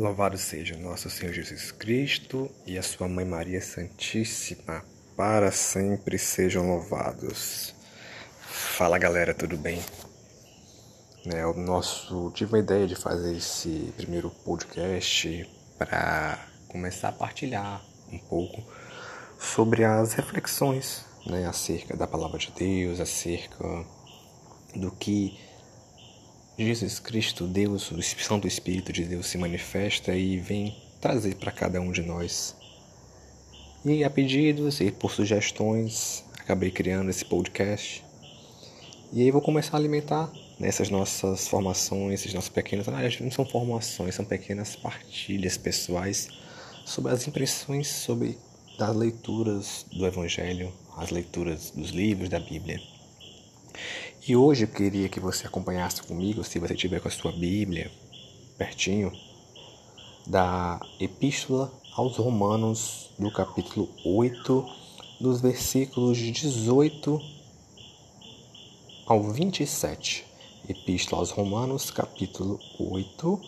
Louvado seja nosso Senhor Jesus Cristo e a sua Mãe Maria Santíssima, para sempre sejam louvados. Fala galera, tudo bem? Né, o nosso tive uma ideia de fazer esse primeiro podcast para começar a partilhar um pouco sobre as reflexões né, acerca da palavra de Deus, acerca do que Jesus Cristo, Deus, o Santo Espírito de Deus se manifesta e vem trazer para cada um de nós. E a pedidos e por sugestões, acabei criando esse podcast. E aí vou começar a alimentar nessas nossas formações, esses nossos pequenos. Não são formações, são pequenas partilhas pessoais sobre as impressões sobre das leituras do Evangelho, as leituras dos livros da Bíblia. E hoje eu queria que você acompanhasse comigo, se você tiver com a sua Bíblia pertinho, da Epístola aos Romanos, do capítulo 8, dos versículos 18 ao 27. Epístola aos Romanos, capítulo 8,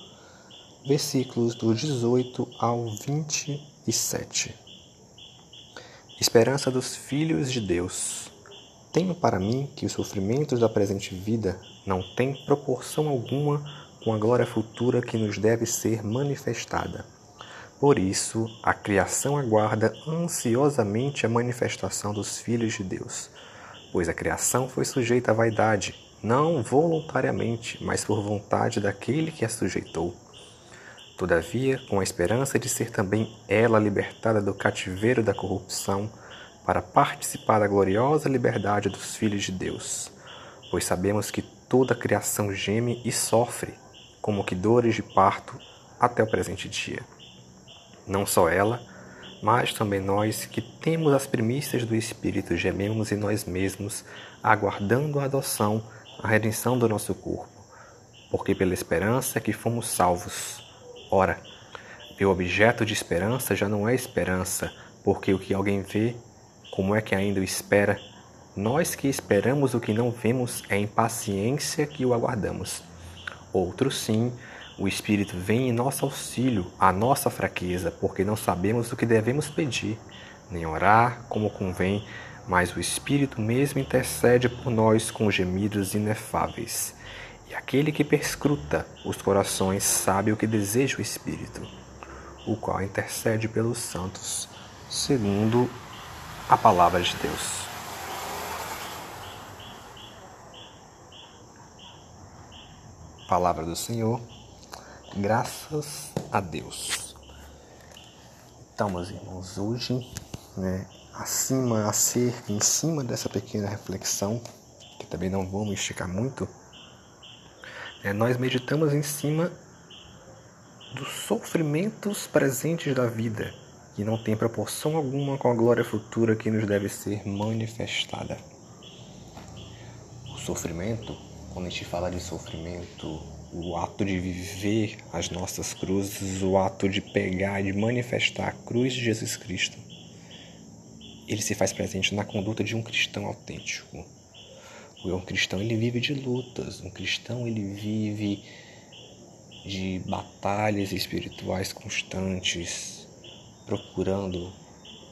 versículos do 18 ao 27. Esperança dos filhos de Deus. Tenho para mim que os sofrimentos da presente vida não têm proporção alguma com a glória futura que nos deve ser manifestada. Por isso, a criação aguarda ansiosamente a manifestação dos filhos de Deus, pois a criação foi sujeita à vaidade, não voluntariamente, mas por vontade daquele que a sujeitou. Todavia, com a esperança de ser também ela libertada do cativeiro da corrupção, para participar da gloriosa liberdade dos filhos de Deus, pois sabemos que toda a criação geme e sofre, como que dores de parto, até o presente dia. Não só ela, mas também nós que temos as primícias do Espírito gememos em nós mesmos, aguardando a adoção, a redenção do nosso corpo, porque pela esperança é que fomos salvos. Ora, o objeto de esperança já não é esperança, porque o que alguém vê como é que ainda o espera? Nós que esperamos o que não vemos é impaciência que o aguardamos. Outro sim, o Espírito vem em nosso auxílio, a nossa fraqueza, porque não sabemos o que devemos pedir, nem orar como convém, mas o Espírito mesmo intercede por nós com gemidos inefáveis. E aquele que perscruta os corações sabe o que deseja o Espírito, o qual intercede pelos santos, segundo a palavra de Deus. Palavra do Senhor, graças a Deus. Então, meus irmãos, hoje, né, acima, acerca, em cima dessa pequena reflexão, que também não vamos esticar muito, é, nós meditamos em cima dos sofrimentos presentes da vida que não tem proporção alguma com a glória futura que nos deve ser manifestada. O sofrimento, quando a gente fala de sofrimento, o ato de viver as nossas cruzes, o ato de pegar, de manifestar a cruz de Jesus Cristo, ele se faz presente na conduta de um cristão autêntico. Um cristão ele vive de lutas, um cristão ele vive de batalhas espirituais constantes, procurando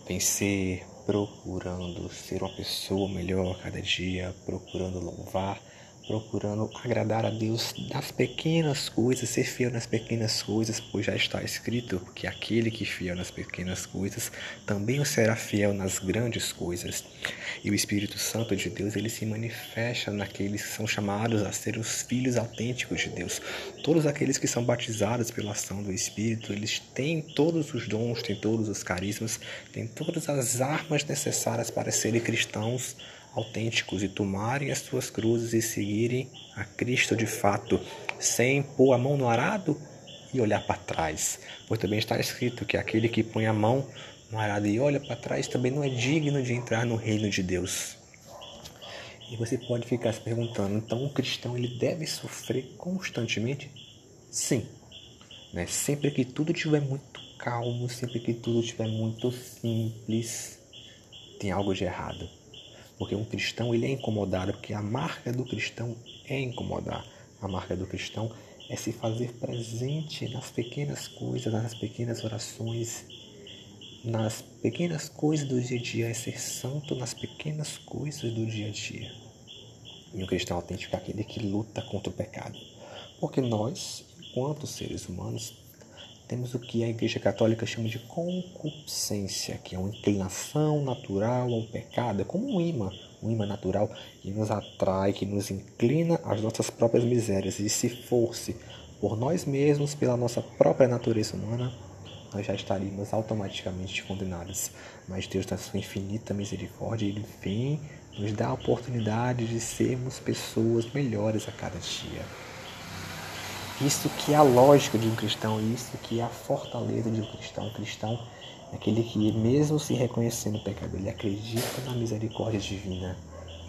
vencer, procurando ser uma pessoa melhor a cada dia, procurando louvar, procurando agradar a Deus nas pequenas coisas, ser fiel nas pequenas coisas, pois já está escrito que aquele que é fiel nas pequenas coisas também o será fiel nas grandes coisas. E o Espírito Santo de Deus, ele se manifesta naqueles que são chamados a ser os filhos autênticos de Deus. Todos aqueles que são batizados pela ação do Espírito, eles têm todos os dons, têm todos os carismas, têm todas as armas necessárias para serem cristãos autênticos e tomarem as suas cruzes e seguirem a Cristo de fato, sem pôr a mão no arado e olhar para trás. Pois também está escrito que aquele que põe a mão no arado e olha para trás também não é digno de entrar no reino de Deus. E você pode ficar se perguntando, então o cristão ele deve sofrer constantemente? Sim. Né? Sempre que tudo estiver muito calmo, sempre que tudo estiver muito simples, tem algo de errado. Porque um cristão ele é incomodado, porque a marca do cristão é incomodar. A marca do cristão é se fazer presente nas pequenas coisas, nas pequenas orações, nas pequenas coisas do dia a dia, é ser santo nas pequenas coisas do dia a dia. E o cristão autêntico é aquele que luta contra o pecado. Porque nós, enquanto seres humanos, temos o que a Igreja Católica chama de concupiscência, que é uma inclinação natural ao pecado, é como um imã, um imã natural que nos atrai, que nos inclina às nossas próprias misérias. E se fosse por nós mesmos, pela nossa própria natureza humana, nós já estaríamos automaticamente condenados. Mas Deus, na sua infinita misericórdia, Ele vem nos dá a oportunidade de sermos pessoas melhores a cada dia. Isso que é a lógica de um cristão, isso que é a fortaleza de um cristão. Um cristão é aquele que, mesmo se reconhecendo o pecado, ele acredita na misericórdia divina.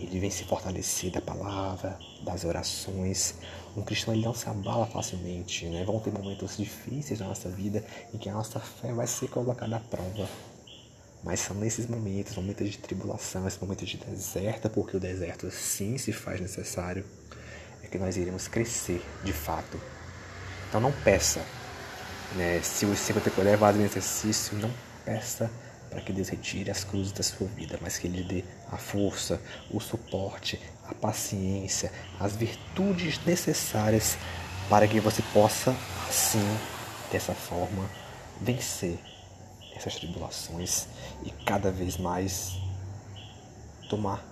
Ele vem se fortalecer da palavra, das orações. Um cristão ele não se abala facilmente. Né? Vão ter momentos difíceis na nossa vida em que a nossa fé vai ser colocada à prova. Mas são nesses momentos, momentos de tribulação, esses momentos de deserto, porque o deserto sim se faz necessário, é que nós iremos crescer de fato então não peça. Né? Se você que levar em exercício, não peça para que Deus retire as cruzes da sua vida, mas que Ele dê a força, o suporte, a paciência, as virtudes necessárias para que você possa, assim, dessa forma, vencer essas tribulações e cada vez mais tomar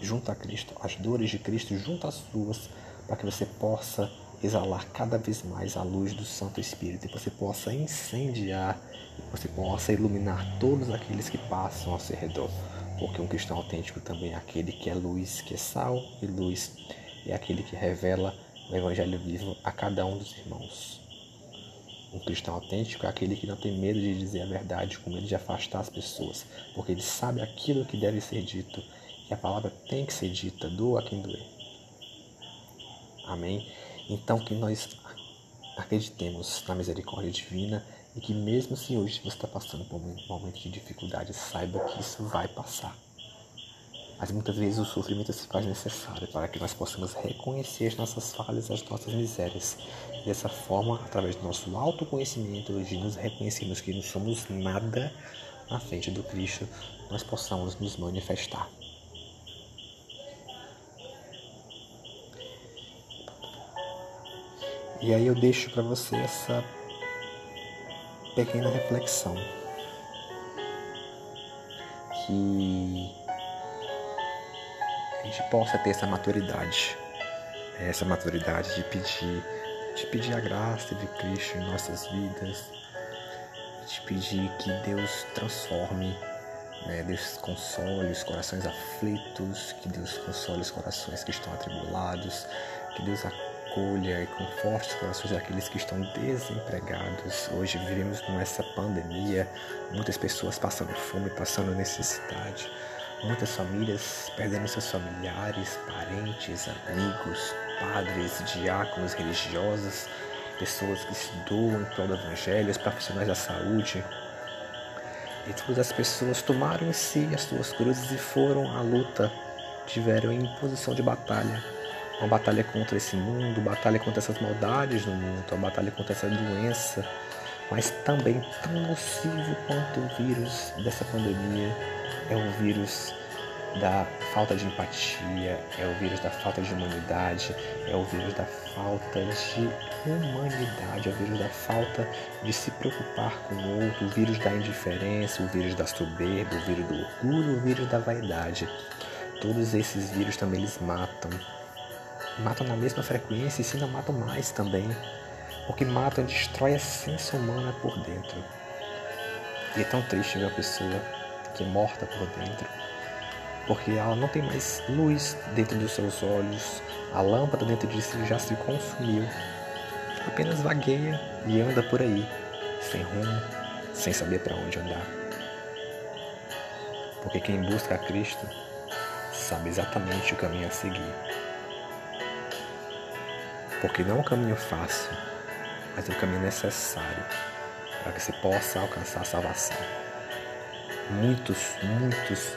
junto a Cristo as dores de Cristo junto às suas, para que você possa exalar cada vez mais a luz do Santo Espírito e você possa incendiar, você possa iluminar todos aqueles que passam ao seu redor. Porque um cristão autêntico também é aquele que é luz, que é sal e luz, é aquele que revela o Evangelho vivo a cada um dos irmãos. Um cristão autêntico é aquele que não tem medo de dizer a verdade, com medo de afastar as pessoas, porque ele sabe aquilo que deve ser dito, e a palavra tem que ser dita, doa quem doer. Amém? Então que nós acreditemos na misericórdia divina e que mesmo se hoje você está passando por um momento de dificuldade, saiba que isso vai passar. Mas muitas vezes o sofrimento se faz necessário para que nós possamos reconhecer as nossas falhas, as nossas misérias. E dessa forma, através do nosso autoconhecimento, de nos reconhecermos que não somos nada na frente do Cristo, nós possamos nos manifestar. E aí eu deixo para você essa pequena reflexão. Que a gente possa ter essa maturidade, essa maturidade de pedir, de pedir a graça de Cristo em nossas vidas, de pedir que Deus transforme, né? Deus console os corações aflitos, que Deus console os corações que estão atribulados, que Deus acolha e conforte os corações daqueles que estão desempregados. Hoje vivemos com essa pandemia, muitas pessoas passando fome, passando necessidade, muitas famílias perdendo seus familiares, parentes, amigos, padres, diáconos, religiosos, pessoas que se doam em prol do evangelho, os profissionais da saúde. E todas as pessoas tomaram em si as suas cruzes e foram à luta, tiveram em posição de batalha uma batalha contra esse mundo, batalha contra essas maldades no mundo, uma batalha contra essa doença, mas também tão nocivo quanto o vírus dessa pandemia é o vírus da falta de empatia, é o vírus da falta de humanidade, é o vírus da falta de humanidade, é o vírus da falta de se preocupar com o outro, o vírus da indiferença, o vírus da soberba, o vírus do orgulho, o vírus da vaidade. Todos esses vírus também eles matam, matam na mesma frequência e se não matam mais também, porque matam e destrói a essência humana por dentro. E é tão triste ver a pessoa que é morta por dentro, porque ela não tem mais luz dentro dos seus olhos, a lâmpada dentro de si já se consumiu, apenas vagueia e anda por aí, sem rumo, sem saber para onde andar. Porque quem busca a Cristo sabe exatamente o caminho a seguir porque não é um caminho fácil, mas é um caminho necessário para que você possa alcançar a salvação. Muitos, muitos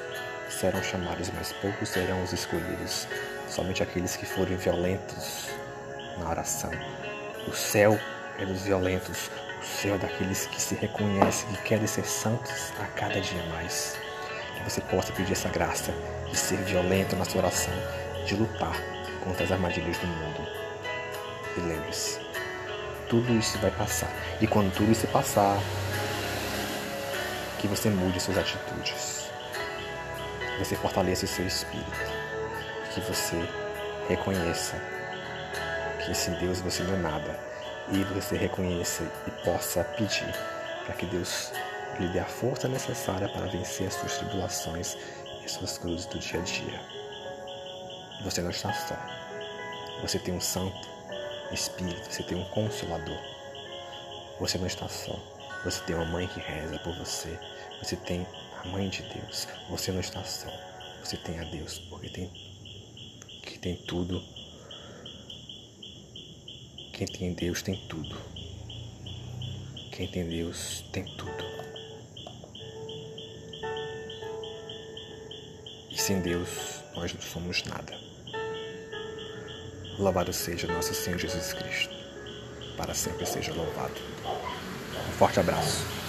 serão chamados, mas poucos serão os escolhidos. Somente aqueles que forem violentos na oração, O céu é dos violentos, o céu é daqueles que se reconhecem, que querem ser santos a cada dia mais. Que você possa pedir essa graça de ser violento na sua oração, de lutar contra as armadilhas do mundo. E lembre-se, tudo isso vai passar. E quando tudo isso passar, que você mude suas atitudes. Que você fortaleça o seu espírito. Que você reconheça que sem Deus você não é nada. E você reconheça e possa pedir para que Deus lhe dê a força necessária para vencer as suas tribulações e as suas cruzes do dia a dia. Você não está só. Você tem um santo espírito, você tem um consolador. Você não está só. Você tem uma mãe que reza por você. Você tem a mãe de Deus. Você não está só. Você tem a Deus, porque tem que tem tudo. Quem tem Deus tem tudo. Quem tem Deus tem tudo. E sem Deus nós não somos nada. Louvado seja nosso Senhor Jesus Cristo. Para sempre seja louvado. Um forte abraço.